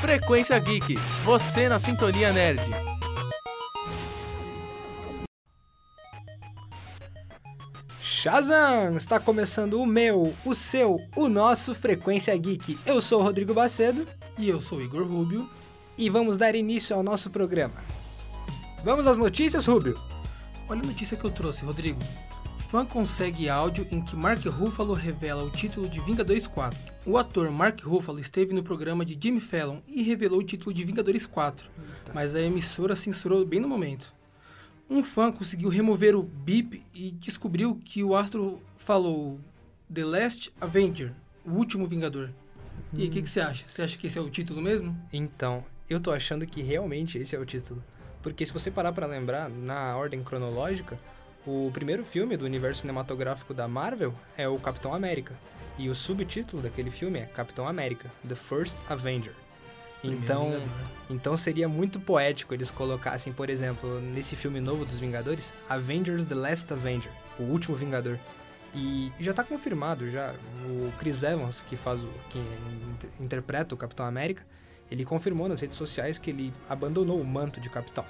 Frequência Geek, você na Sintonia Nerd. Shazam! Está começando o meu, o seu, o nosso Frequência Geek. Eu sou o Rodrigo Bacedo E eu sou o Igor Rubio. e vamos dar início ao nosso programa. Vamos às notícias, Rubio? Olha a notícia que eu trouxe, Rodrigo. Fã consegue áudio em que Mark Ruffalo revela o título de Vingadores 4. O ator Mark Ruffalo esteve no programa de Jimmy Fallon e revelou o título de Vingadores 4, mas a emissora censurou bem no momento. Um fã conseguiu remover o bip e descobriu que o astro falou The Last Avenger, o último Vingador. E aí, o que, que você acha? Você acha que esse é o título mesmo? Então, eu tô achando que realmente esse é o título. Porque se você parar pra lembrar, na ordem cronológica, o primeiro filme do universo cinematográfico da Marvel é o Capitão América. E o subtítulo daquele filme é Capitão América, The First Avenger. Então, então seria muito poético eles colocassem, por exemplo, nesse filme novo dos Vingadores, Avengers The Last Avenger, o último Vingador. E já tá confirmado já, o Chris Evans, que faz o que inter- interpreta o Capitão América, ele confirmou nas redes sociais que ele abandonou o manto de capitão.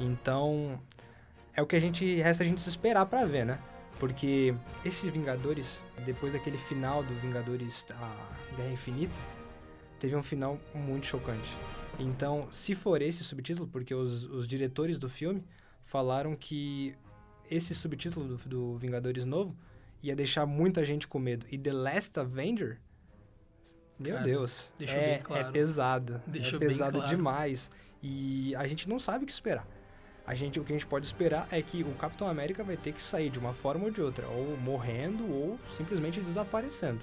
Então, é o que a gente resta a gente se esperar pra ver, né? Porque esses Vingadores, depois daquele final do Vingadores a Guerra Infinita, teve um final muito chocante. Então, se for esse subtítulo, porque os, os diretores do filme falaram que esse subtítulo do, do Vingadores novo ia deixar muita gente com medo. E The Last Avenger, meu Cara, Deus, é, bem claro. é pesado. Deixou é pesado claro. demais. E a gente não sabe o que esperar. A gente, o que a gente pode esperar é que o Capitão América vai ter que sair de uma forma ou de outra, ou morrendo ou simplesmente desaparecendo.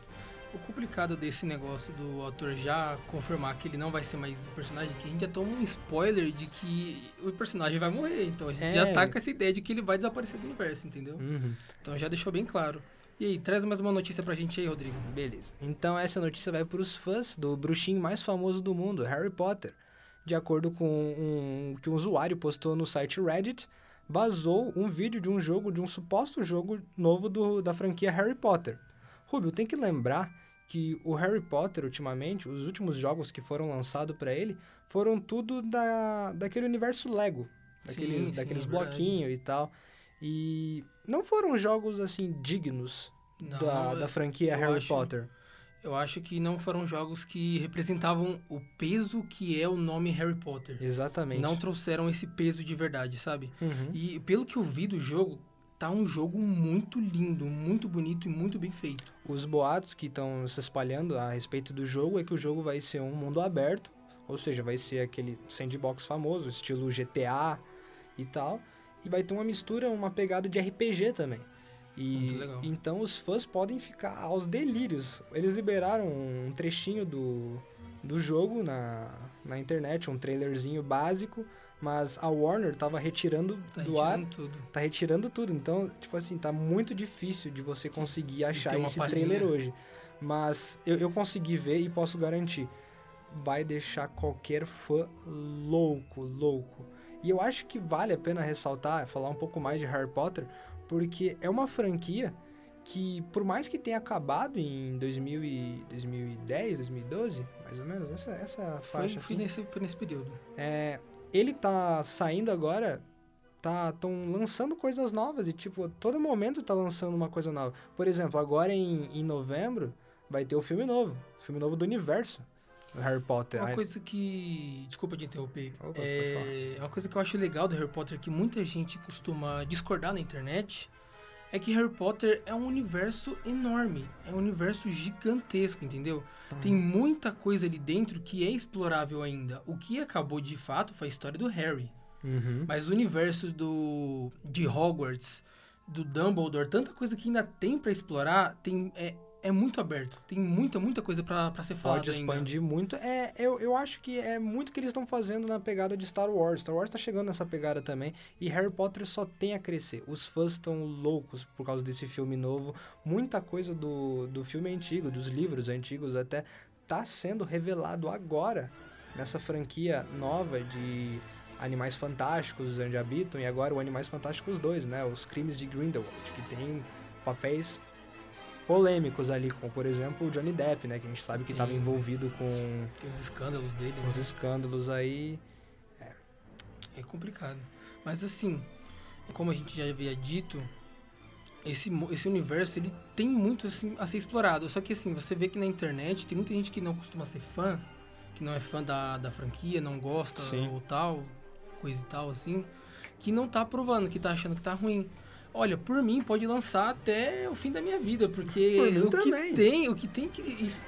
O complicado desse negócio do autor já confirmar que ele não vai ser mais o personagem, que a gente já toma um spoiler de que o personagem vai morrer. Então a gente É. já tá com essa ideia de que ele vai desaparecer do universo, entendeu? Uhum. Então já deixou bem claro. E aí, traz mais uma notícia pra gente aí, Rodrigo. Beleza. Então essa notícia vai para os fãs do bruxinho mais famoso do mundo, Harry Potter. De acordo com um que um usuário postou no site Reddit, vazou um vídeo de um jogo, de um suposto jogo novo do, da franquia Harry Potter. Rubio, tem que lembrar que o Harry Potter, ultimamente, os últimos jogos que foram lançados para ele, foram tudo da, daquele universo Lego. Daqueles, Sim, sim, daqueles é bloquinhos e tal. E não foram jogos, assim, dignos Não, da, eu- da franquia Harry acho- Potter. Eu acho que não foram jogos que representavam o peso que é o nome Harry Potter. Exatamente. Não trouxeram esse peso de verdade, sabe? Uhum. E pelo que eu vi do jogo, tá um jogo muito lindo, muito bonito e muito bem feito. Os boatos que estão se espalhando a respeito do jogo é que o jogo vai ser um mundo aberto, ou seja, vai ser aquele sandbox famoso, estilo GTA e tal, e vai ter uma mistura, uma pegada de RPG também. E então os fãs podem ficar aos delírios. Eles liberaram um trechinho do, do jogo na, na internet, um trailerzinho básico, mas a Warner tava retirando Tá do ar retirando tudo. tá retirando tudo. Então, tipo assim, tá muito difícil de você conseguir achar esse palhinha. trailer hoje. Mas eu, eu consegui ver e posso garantir. Vai deixar qualquer fã louco, louco. E eu acho que vale a pena ressaltar, falar um pouco mais de Harry Potter, porque é uma franquia que, por mais que tenha acabado em 2000 e 2010, 2012, mais ou menos, essa, essa faixa foi, assim, nesse, foi nesse período. é, ele tá saindo agora, tá tão lançando coisas novas e tipo, todo momento tá lançando uma coisa nova. Por exemplo, agora em, em novembro vai ter o filme novo, filme novo do universo Harry Potter. Uma coisa que. Desculpa te interromper. Opa, é... Uma coisa que eu acho legal do Harry Potter, que muita gente costuma discordar na internet, é que Harry Potter é um universo enorme. É um universo gigantesco, entendeu? Tem muita coisa ali dentro que é explorável ainda. O que acabou de fato foi a história do Harry. Uhum. Mas o universo do de Hogwarts, do Dumbledore, tanta coisa que ainda tem pra explorar, tem é, é muito aberto. Tem muita, muita coisa pra pra ser falada Pode ainda. expandir muito. É, eu, eu acho que é muito que eles estão fazendo na pegada de Star Wars. Star Wars tá chegando nessa pegada também. E Harry Potter só tem a crescer. Os fãs estão loucos por causa desse filme novo. Muita coisa do, do filme antigo, dos livros antigos até, tá sendo revelado agora nessa franquia nova de Animais Fantásticos, onde habitam, e agora o Animais Fantásticos 2, né? Os Crimes de Grindelwald, que tem papéis polêmicos ali, como por exemplo o Johnny Depp, né? Que a gente sabe que estava Sim. envolvido com Tem os escândalos dele, né? escândalos aí. É complicado. Mas assim, como a gente já havia dito, esse, esse universo ele tem muito assim, a ser explorado. Só que assim, você vê que na internet tem muita gente que não costuma ser fã, que não é fã da, da franquia, não gosta Sim. ou tal, coisa e tal assim, que não tá aprovando, que tá achando que tá ruim. Olha, por mim pode lançar até o fim da minha vida, porque o que também. tem, o que tem que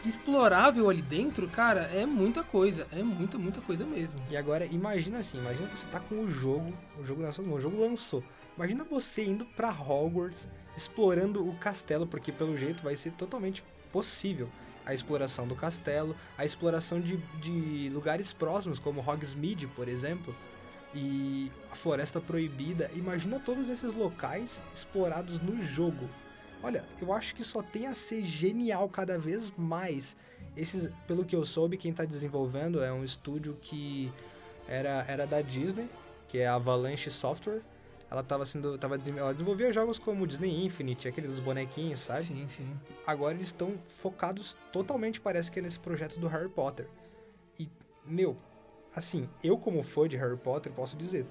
explorável ali dentro, cara, é muita coisa, é muita, muita coisa mesmo. E agora, imagina assim, imagina você tá com o jogo, o jogo nas suas mãos, o jogo lançou. Imagina você indo pra Hogwarts, explorando o castelo, porque pelo jeito vai ser totalmente possível a exploração do castelo, a exploração de, de lugares próximos, como Hogsmeade, por exemplo, e a Floresta Proibida. Imagina todos esses locais explorados no jogo. Olha, eu acho que só tem a ser genial cada vez mais. Esses, pelo que eu soube, quem está desenvolvendo é um estúdio que era, era da Disney, que é a Avalanche Software. Ela tava sendo, tava, ela desenvolvia jogos como Disney Infinite, aqueles dos bonequinhos, sabe? Sim, sim. Agora eles estão focados totalmente, parece que é nesse projeto do Harry Potter. E, meu, assim, eu como fã de Harry Potter posso dizer,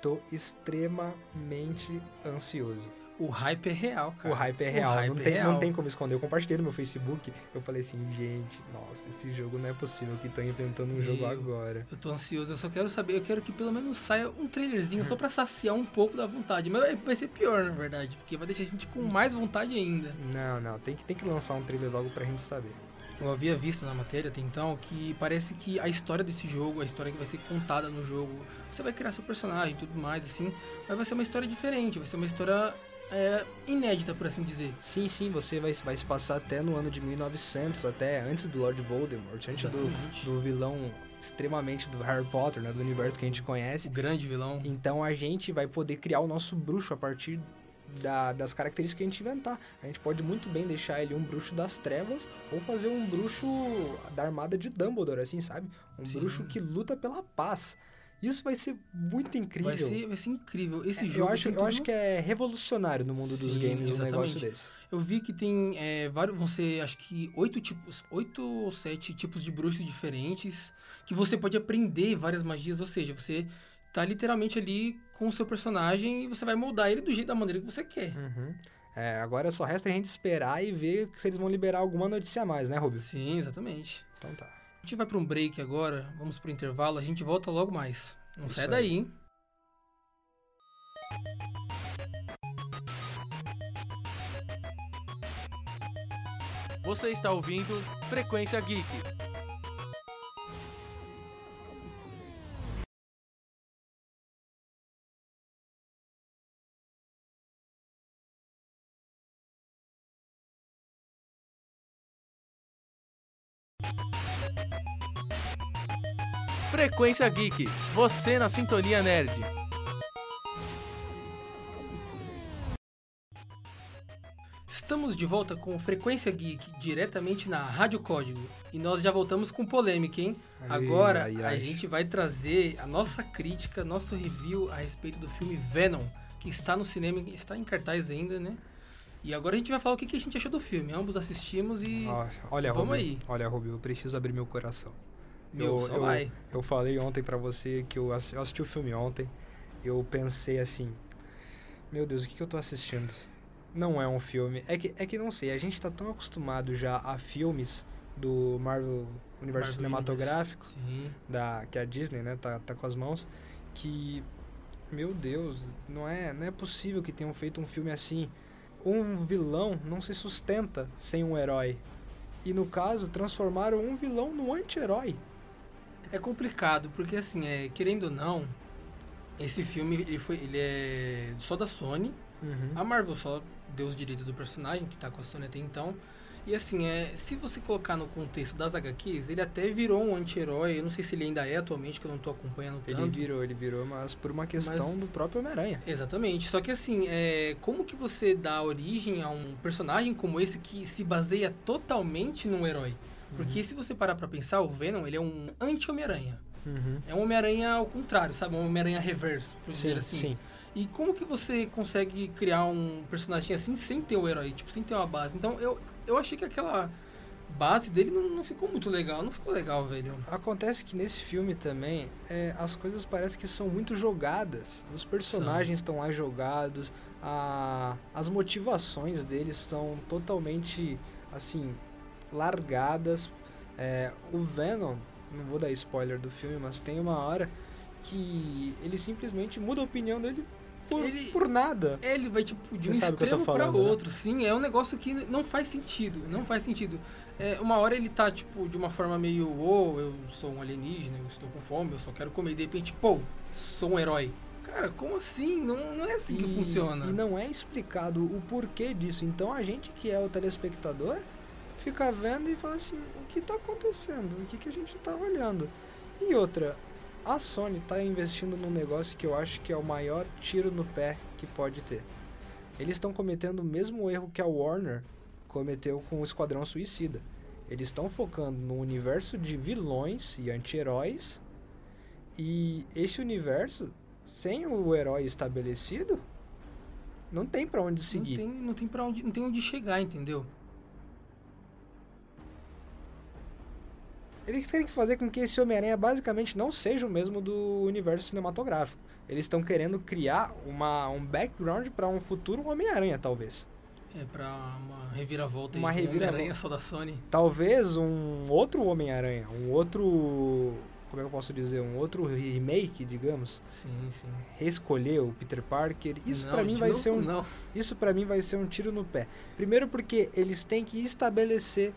tô extremamente ansioso. O hype é real, cara. O hype é real, hype não, é tem, real. não tem como esconder. Eu compartilhei no meu Facebook, eu falei assim, gente, nossa, esse jogo não é possível que estão inventando um jogo agora. Eu tô ansioso, eu só quero saber, eu quero que pelo menos saia um trailerzinho só pra saciar um pouco da vontade. Mas vai- vai ser pior, na verdade, porque vai deixar a gente com mais vontade ainda. Não, não, tem que, tem que lançar um trailer logo pra gente saber. Eu havia visto na matéria até então que parece que a história desse jogo, a história que vai ser contada no jogo, você vai criar seu personagem e tudo mais, assim, mas vai ser uma história diferente, vai ser uma história é, inédita, por assim dizer. Sim, sim, você vai, vai se passar até no ano de 1900, até antes do Lord Voldemort, antes do, do vilão extremamente do Harry Potter, né, do universo que a gente O conhece. grande vilão. Então a gente vai poder criar o nosso bruxo a partir da- das características que a gente inventar. A gente pode muito bem deixar ele um bruxo das trevas ou fazer um bruxo da armada de Dumbledore, assim, sabe? Um Sim. bruxo que luta pela paz. Isso vai ser muito incrível. Vai ser, vai ser incrível. Esse É, jogo eu acho, eu tudo- acho que é revolucionário no mundo dos Sim, games um negócio exatamente. desse. Eu vi que tem é, vários, vão ser acho que oito tipos, oito ou sete tipos de bruxos diferentes, que você pode aprender várias magias, ou seja, você tá literalmente ali com o seu personagem e você vai moldar ele do jeito da maneira que você quer. Uhum. É, agora só resta a gente esperar e ver se eles vão liberar alguma notícia a mais, né, Rubens? Sim, exatamente. Então tá. A gente vai para um break agora, vamos pro intervalo, a gente volta logo mais. Não Isso sai aí. daí, hein? Você está ouvindo Frequência Geek. Frequência Geek, você na sintonia nerd. Estamos de volta com Frequência Geek, diretamente na Rádio Código. E nós já voltamos com polêmica, hein? Ai, Agora ai, a gente vai trazer a nossa crítica, nosso review a respeito do filme Venom, que está no cinema, está em cartaz ainda, né? E agora a gente vai falar o que que a gente achou do filme. Ambos assistimos e. Olha, Vamos Rubio, aí. olha, Rubio, eu preciso abrir meu coração. Meu, eu, eu, vai. eu falei ontem pra você que eu assi- eu assisti o filme ontem. Eu pensei assim, meu Deus, o que, que eu tô assistindo? Não é um filme. É que, é que não sei, a gente tá tão acostumado já a filmes do Marvel Universo Marvel Cinematográfico, da, que a Disney, né, tá, tá com as mãos, que, meu Deus, não é, não é possível que tenham feito um filme assim. Um vilão não se sustenta sem um herói. E no caso, transformaram um vilão num anti-herói. É complicado, porque assim, é, querendo ou não, esse filme ele foi, ele é só da Sony. Uhum. A Marvel só deu os direitos do personagem, que tá com a Sony até então. E assim, é, se você colocar no contexto das HQs, ele até virou um anti-herói. Eu não sei se ele ainda é atualmente, que eu não tô acompanhando Ele tanto. virou, ele virou, mas por uma questão Mas- do próprio Homem-Aranha. Exatamente. Só que assim, é, como que você dá origem a um personagem como esse que se baseia totalmente num herói? Porque se você parar pra pensar, o Venom, ele é um anti-Homem-Aranha. Uhum. É um Homem-Aranha ao contrário, sabe? Um Homem-Aranha reverso, por dizer Sim, assim. sim. E como que você consegue criar um personagem assim sem ter o herói, tipo, sem ter uma base? Então eu, eu achei que aquela base dele não, não ficou muito legal, não ficou legal, velho. Acontece que nesse filme também é, as coisas parecem que são muito jogadas. Os personagens estão lá jogados, a, as motivações deles são totalmente assim largadas. É, o Venom, não vou dar spoiler do filme, mas tem uma hora que ele simplesmente muda a opinião dele por, Ele- por nada. Ele vai, tipo, de Você um que extremo pra falando, né? outro, sim. É um negócio que não faz sentido, não faz sentido. É, uma hora ele tá, tipo, de uma forma meio, ô, eu sou um alienígena, eu estou com fome, eu só quero comer. E de repente, pô, sou um herói. Cara, como assim? Não, não é assim que E- funciona. E não é explicado o porquê disso. Então a gente que é o telespectador fica vendo e fala assim, o que está acontecendo? O que, que a gente está olhando? E outra, a Sony está investindo num negócio que eu acho que é o maior tiro no pé que pode ter. Eles estão cometendo o mesmo erro que a Warner cometeu com o Esquadrão Suicida. Eles estão focando no universo de vilões e anti-heróis. E esse universo, sem o herói estabelecido, não tem pra onde não seguir. tem, não tem para onde, não tem onde chegar, entendeu? Eles querem fazer com que esse Homem-Aranha basicamente não seja o mesmo do universo cinematográfico. Eles estão querendo criar uma, um background para um futuro Homem-Aranha, talvez. É pra uma reviravolta Uma reviravolta. Homem-Aranha só da Sony. Talvez um outro Homem-Aranha, um outro. Como é que eu posso dizer? Um outro remake, digamos. Sim, sim. Reescolher o Peter Parker. Isso pra mim vai ser um. Não. Isso para mim vai ser um tiro no pé. Primeiro porque eles têm que estabelecer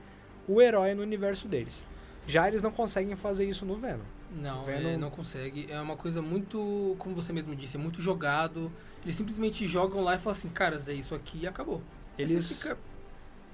o herói no universo deles. Já eles não conseguem fazer isso no Venom. Não, Venom- é, não consegue. É uma coisa muito, como você mesmo disse, é muito jogado. Eles simplesmente jogam lá e falam assim, caras, é isso aqui e acabou. Eles, fica,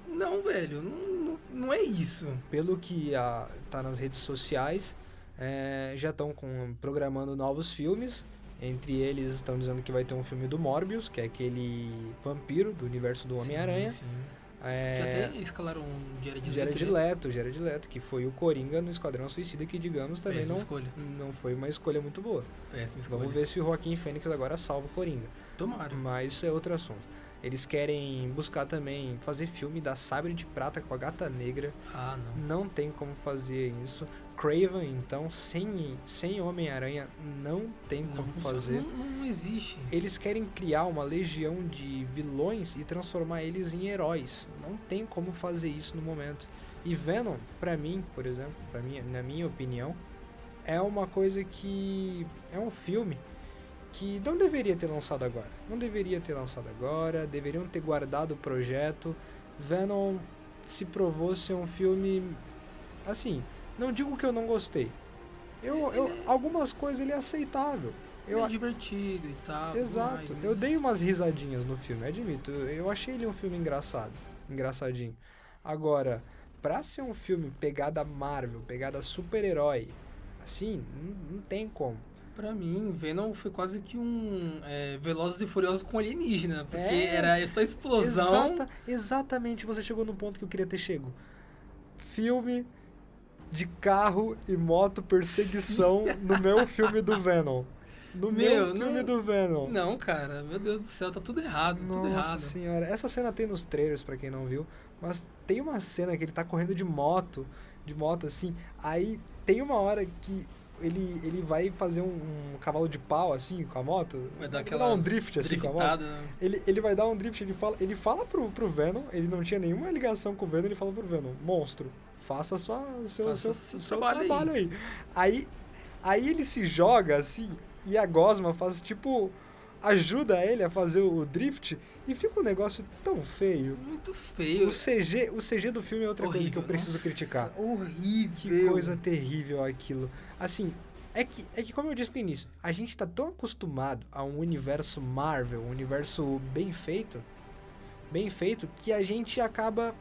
Não, velho, não, não, não é isso. pelo que ah, tá nas redes sociais, é, já estão programando novos filmes. Entre eles estão dizendo que vai ter um filme do Morbius, que é aquele vampiro do universo do Homem-Aranha. Sim, sim. É, Já até escalaram um Jared Jared Leto? Leto, Jared Leto, que foi o Coringa no Esquadrão Suicida, que digamos também Péssima não, escolha. não foi uma escolha muito boa. Péssima escolha. Vamos ver se o Joaquim Fênix agora salva o Coringa. Tomara. Mas isso é outro assunto. Eles querem buscar também fazer filme da Sabre de Prata com a Gata Negra. Ah, não. Não tem como fazer isso. Craven, então, sem, sem Homem-Aranha, não tem Não, como funciona. fazer. Não, não existe. Eles querem criar uma legião de vilões e transformar eles em heróis. Não tem como fazer isso no momento. E Venom, pra mim, por exemplo, para mim, na minha opinião, é uma coisa que é um filme que não deveria ter lançado agora. Não deveria ter lançado agora, deveriam ter guardado o projeto. Venom se provou ser um filme assim, não digo que eu não gostei. Eu, eu algumas coisas ele é aceitável. Eu, é divertido e tal. Exato. mas- Eu dei umas risadinhas no filme, admito. Eu, achei ele um filme engraçado. Engraçadinho. Agora, pra ser um filme pegada Marvel, pegada super-herói, assim, não, não tem como. Pra mim, Venom foi quase que um é, Velozes e Furiosos com alienígena. Porque É. era só explosão. Exata- exatamente, você chegou no ponto que eu queria ter chego. Filme de carro e moto perseguição no meu filme do Venom. No meu, Meu, filme não- do Venom. Não, cara, meu Deus do céu, tá tudo errado, tudo Nossa errado. senhora, essa cena tem nos trailers pra quem não viu, mas tem uma cena que ele tá correndo de moto, de moto assim, aí tem uma hora que ele, ele vai fazer um, um cavalo de pau assim com a moto, Vai dar aquela dar um drift assim com a moto. né? Ele, ele vai dar um drift, ele fala, ele fala pro, pro Venom, ele não tinha nenhuma ligação com o Venom, ele fala pro Venom, monstro, faça sua, seu, Faça seu, seu seu trabalho trabalho, aí. aí. Aí ele se joga assim, e a Gosma faz tipo. ajuda ele a fazer o drift, e fica um negócio tão feio. Muito O feio. CG, o CG do filme é outra coisa que eu Horrível. preciso Nossa, criticar. Horrível. Que coisa terrível aquilo. Assim, é que, é que como eu disse no início, a gente tá tão acostumado a um universo Marvel, um universo bem feito, bem feito, que a gente acaba.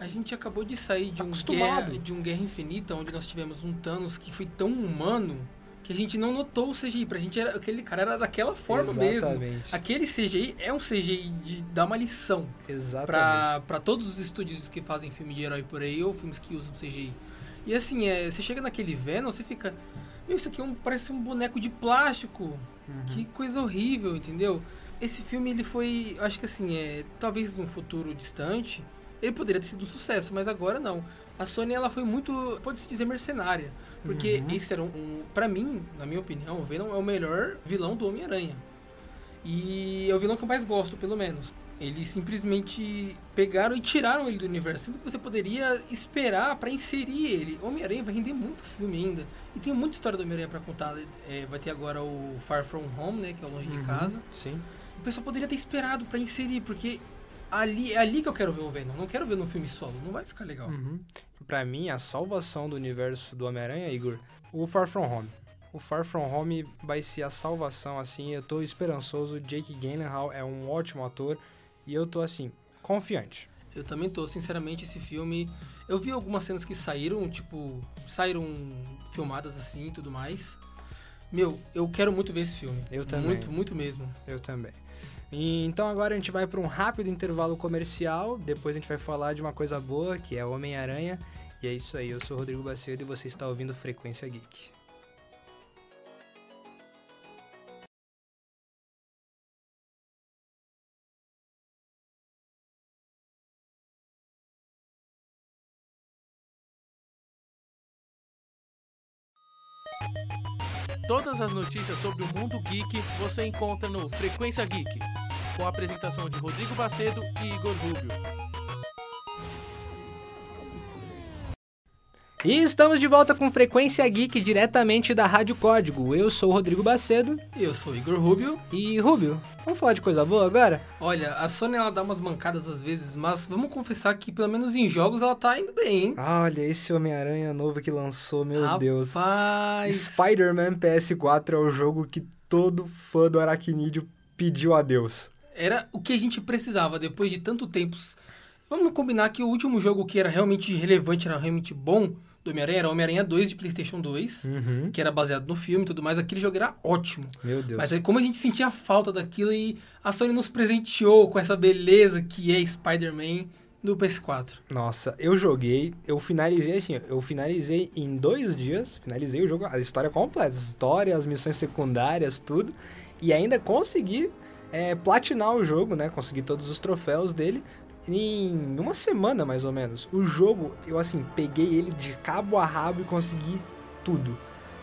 A gente acabou de sair de um, Acostumado. guerra, de um Guerra Infinita, onde nós tivemos um Thanos que foi tão humano que a gente não notou o CGI. Pra gente, era, aquele cara era daquela forma mesmo. Exatamente. Aquele CGI é um CGI de dar uma lição Exatamente. pra, pra todos os estúdios que fazem filme de herói por aí ou filmes que usam CGI. E assim, é, você chega naquele Venom, você fica. Meu, isso aqui é um, parece um boneco de plástico. Uhum. Que coisa horrível, entendeu? Esse filme, ele foi, acho que assim, é, talvez num futuro distante, ele poderia ter sido um sucesso, mas agora não. A Sony, ela foi muito, pode-se dizer, mercenária. Porque Uhum. esse era um, um, pra mim, na minha opinião, o Venom é o melhor vilão do Homem-Aranha. E é o vilão que eu mais gosto, pelo menos. Eles simplesmente pegaram e tiraram ele do universo, sendo que você poderia esperar pra inserir ele. Homem-Aranha vai render muito filme ainda. E tem muita história do Homem-Aranha pra contar. É, vai ter agora o Far From Home, né, que é o Longe de Uhum, Casa. Sim. O pessoal poderia ter esperado pra inserir, porque ali é ali que eu quero ver o Venom. Não quero ver no filme solo, não vai ficar legal. Uhum. Pra mim, a salvação do universo do Homem-Aranha, Igor, o Far From Home. O Far From Home vai ser a salvação, assim, eu tô esperançoso. Jake Gyllenhaal é um ótimo ator e eu tô, assim, confiante. Eu também tô, sinceramente, esse filme. Eu vi algumas cenas que saíram, tipo, saíram filmadas assim e tudo mais. Meu, eu quero muito ver esse filme. Eu também. Muito, muito mesmo. Eu também. Então agora a gente vai para um rápido intervalo comercial, depois a gente vai falar de uma coisa boa, que é Homem-Aranha. E é isso aí, eu sou Rodrigo Bacedo e você está ouvindo Frequência Geek. Todas as notícias sobre o mundo geek você encontra no Frequência Geek, com a apresentação de Rodrigo Bacedo e Igor Rubio. E estamos de volta com Frequência Geek diretamente da Rádio Código. Eu sou o Rodrigo Bacedo Eu sou o Igor Rubio. e Rubio, vamos falar de coisa boa agora? Olha, a Sony ela dá umas mancadas às vezes, mas vamos confessar que pelo menos em jogos ela tá indo bem, hein? Olha, esse Homem-Aranha novo que lançou, meu Deus. Rapaz. Spider-Man PS4 é o jogo que todo fã do Aracnídeo pediu a Deus. Era o que a gente precisava depois de tanto tempo. Vamos combinar que o último jogo que era realmente relevante, era realmente bom do Homem-Aranha era Homem-Aranha 2 de PlayStation 2, Uhum. que era baseado no filme e tudo mais. Aquele jogo era ótimo. Meu Deus. Mas aí, como a gente sentia falta daquilo e a Sony nos presenteou com essa beleza que é Spider-Man no PS4. Nossa, eu joguei, eu finalizei assim, eu finalizei em dois dias, finalizei o jogo, a história completa, a história, as missões secundárias, tudo, e ainda consegui é, platinar o jogo, né? Consegui todos os troféus dele em uma semana mais ou menos. O jogo, eu assim, peguei ele de cabo a rabo e consegui tudo.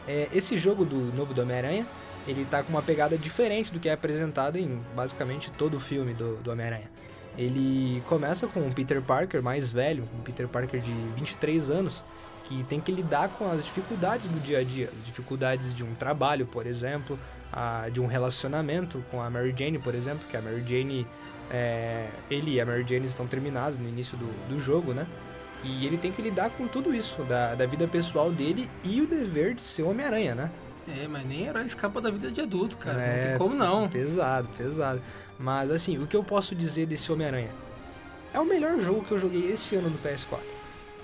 É, esse jogo do novo do Homem-Aranha, ele tá com uma pegada diferente do que é apresentado em basicamente todo o filme do, do Homem-Aranha. Ele começa com um Peter Parker mais velho, um Peter Parker de 23 anos, que tem que lidar com as dificuldades do dia a dia, dificuldades de um trabalho, por exemplo, a, de um relacionamento com a Mary Jane, por exemplo, que a Mary Jane, é, ele e a Mary Jane estão terminados no início do, do jogo, né? E ele tem que lidar com tudo isso, da, da vida pessoal dele e o dever de ser Homem-Aranha, né? É, mas nem herói escapa da vida de adulto, cara. É, não tem como não. Pesado, pesado. Mas assim, o que eu posso dizer desse Homem-Aranha? É o melhor jogo que eu joguei esse ano no PS4.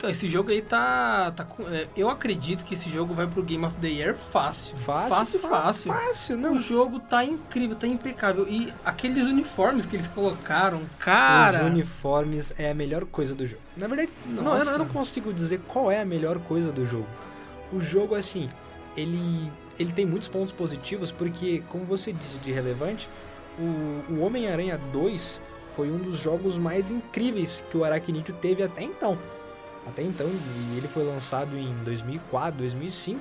Então, esse jogo aí tá. tá é, eu acredito que esse jogo vai pro Game of the Year fácil. Fácil, Fácil, fácil. Fácil, O não. jogo tá incrível, tá impecável. E aqueles uniformes que eles colocaram, cara. Os uniformes é a melhor coisa do jogo. Na verdade, não, eu, não- consigo dizer qual é a melhor coisa do jogo. O jogo, assim, ele, ele tem muitos pontos positivos, porque, como você disse de relevante, o, o Homem-Aranha 2 foi um dos jogos mais incríveis que o Aracnídeo teve até então. Até então, e ele foi lançado em 2004, 2005,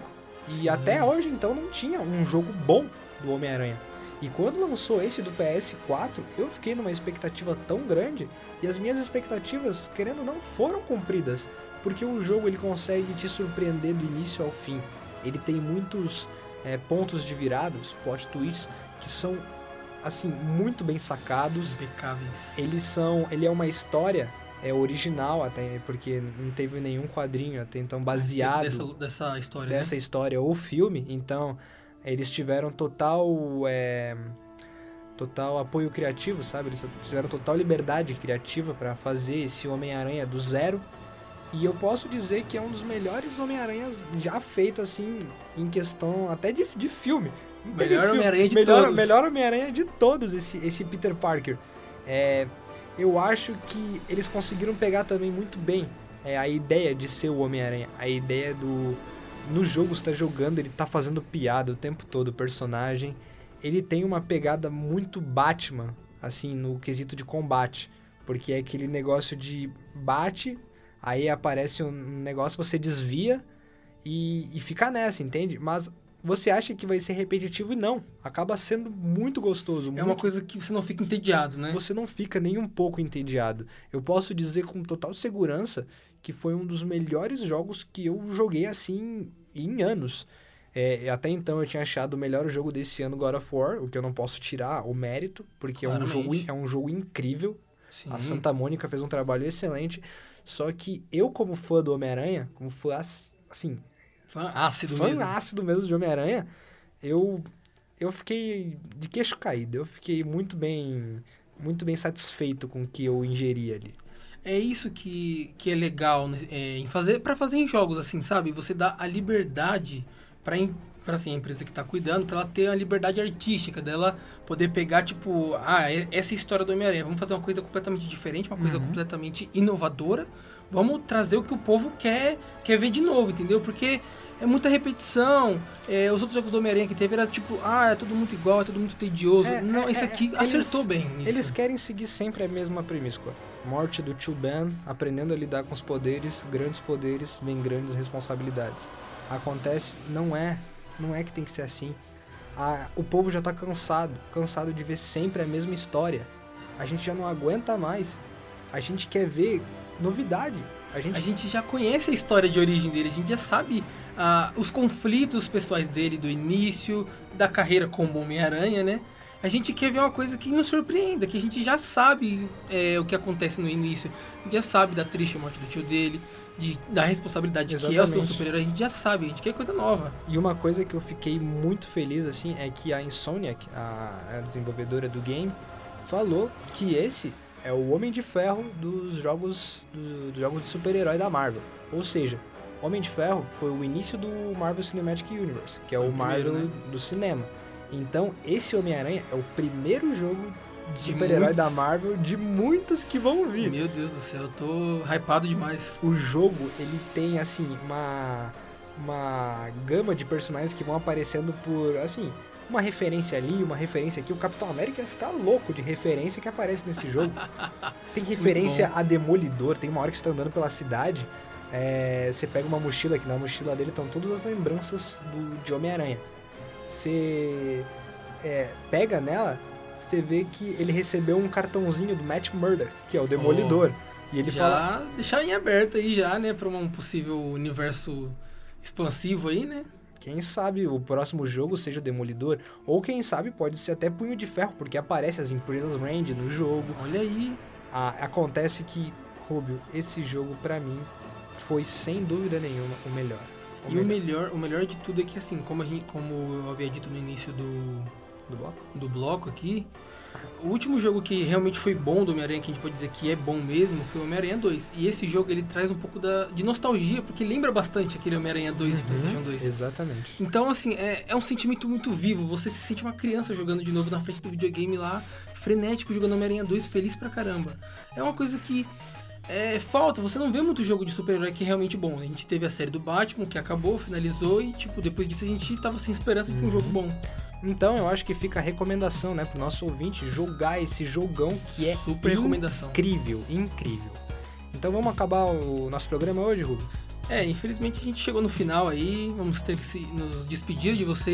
e Sim. até hoje, então, não tinha um jogo bom do Homem-Aranha. E quando lançou esse do PS4, eu fiquei numa expectativa tão grande e as minhas expectativas, querendo ou não, foram cumpridas, porque o jogo ele consegue te surpreender do início ao fim. Ele tem muitos é, pontos de virados, plot twists que são assim muito bem sacados. Impecáveis. Eles são, ele é uma história é original até porque não teve nenhum quadrinho até então baseado Dessa, dessa história. né? dessa história ou filme, então eles tiveram total é, total apoio criativo, sabe? Eles tiveram total liberdade criativa para fazer esse Homem-Aranha do zero. E eu posso dizer que é um dos melhores Homem-Aranhas já feito assim em questão até de, de filme. Melhor. Homem-Aranha de melhor, todos. Melhor Homem-Aranha de todos, esse, esse Peter Parker. É, eu acho que eles conseguiram pegar também muito bem é, a ideia de ser o Homem-Aranha, a ideia do, no jogo você tá jogando, ele tá fazendo piada o tempo todo, o personagem. Ele tem uma pegada muito Batman, assim, no quesito de combate. Porque é aquele negócio de bate, aí aparece um negócio, você desvia e, e fica nessa, entende? Mas você acha que vai ser repetitivo e não. Acaba sendo muito gostoso. É muito... uma coisa que você não fica entediado, né? Você não fica nem um pouco entediado. Eu posso dizer com total segurança que foi um dos melhores jogos que eu joguei assim em anos. É, até então eu tinha achado o melhor jogo desse ano God of War, o que eu não posso tirar o mérito, porque é um, jogo, é um jogo incrível. Sim. A Santa Mônica fez um trabalho excelente. Só que eu, como fã do Homem-Aranha, como fã, assim, Fã ácido fã mesmo. ácido mesmo de Homem-Aranha, eu, eu fiquei de queixo caído. Eu fiquei muito bem, muito bem satisfeito com o que eu ingeri ali. É isso que, que é legal né, é, em fazer para fazer em jogos assim, sabe? Você dá a liberdade para para assim, a empresa que está cuidando, para ela ter a liberdade artística dela poder pegar tipo, ah, essa é a história do Homem-Aranha, vamos fazer uma coisa completamente diferente, uma coisa uhum. completamente inovadora. Vamos trazer o que o povo quer, quer ver de novo, entendeu? Porque é muita repetição. É, os outros jogos do Homem-Aranha que teve era tipo, ah, é tudo muito igual, é tudo muito tedioso. É, Não, é, esse é, aqui acertou eles, bem. Nisso. Eles querem seguir sempre a mesma premissa. Morte do Tio Ben, aprendendo a lidar com os poderes, grandes poderes, vem grandes responsabilidades. Acontece, não é, não é que tem que ser assim. A, o povo já tá cansado, cansado de ver sempre a mesma história. A gente já não aguenta mais. A gente quer ver novidade. A gente... a gente já conhece a história de origem dele, a gente já sabe ah, os conflitos pessoais dele do início da carreira como Homem-Aranha, né? A gente quer ver uma coisa que nos surpreenda, que a gente já sabe é, o que acontece no início, a gente já sabe da triste morte do tio dele, de, da responsabilidade Exatamente. que é o seu super-herói, a gente já sabe, a gente quer coisa nova. E uma coisa que eu fiquei muito feliz, assim, é que a Insomniac, a, a desenvolvedora do game, falou que esse é o Homem de Ferro dos jogos, do, dos jogos de super-herói da Marvel. Ou seja, Homem de Ferro foi o início do Marvel Cinematic Universe, que é o, o Marvel primeiro, né? do cinema. Então, esse Homem-Aranha é o primeiro jogo de super-herói da Marvel de muitos que vão vir. Meu Deus do céu, eu tô hypado demais. O jogo, ele tem, assim, uma, uma gama de personagens que vão aparecendo por, assim, uma referência ali, uma referência aqui. O Capitão América vai ficar louco de referência que aparece nesse jogo. Tem referência a Demolidor, tem uma hora que você tá andando pela cidade é, você pega uma mochila, que na mochila dele estão todas as lembranças do, de Homem-Aranha. Você é, pega nela, você vê que ele recebeu um cartãozinho do Matt Murder, que é o Demolidor. Oh, e ele já fala... deixar em aberto aí já, né, para um possível universo expansivo aí, né? Quem sabe o próximo jogo seja Demolidor, ou quem sabe pode ser até Punho de Ferro, porque aparece as empresas Rand no jogo. Olha aí. Ah, acontece que, Rubio, esse jogo para mim foi sem dúvida nenhuma o melhor. O e melhor. o melhor, o melhor de tudo é que assim, como a gente, como eu havia dito no início do do bloco, do bloco aqui, o último jogo que realmente foi bom do Homem-Aranha, que a gente pode dizer que é bom mesmo, foi o Homem-Aranha 2. E esse jogo ele traz um pouco da, de nostalgia, porque lembra bastante aquele Homem-Aranha 2 de uhum, PlayStation 2. Exatamente. Então, assim, é, é um sentimento muito vivo. Você se sente uma criança jogando de novo na frente do videogame lá, frenético, jogando Homem-Aranha 2, feliz pra caramba. É uma coisa que é, falta, você não vê muito jogo de super-herói que é realmente bom. A gente teve a série do Batman, que acabou, finalizou, e tipo, depois disso a gente tava sem esperança de um jogo bom. Então eu acho que fica a recomendação, né, pro nosso ouvinte jogar esse jogão que é Super recomendação. incrível, incrível. Então vamos acabar o nosso programa hoje, Rubens? É, infelizmente a gente chegou no final aí, vamos ter que se, nos despedir de você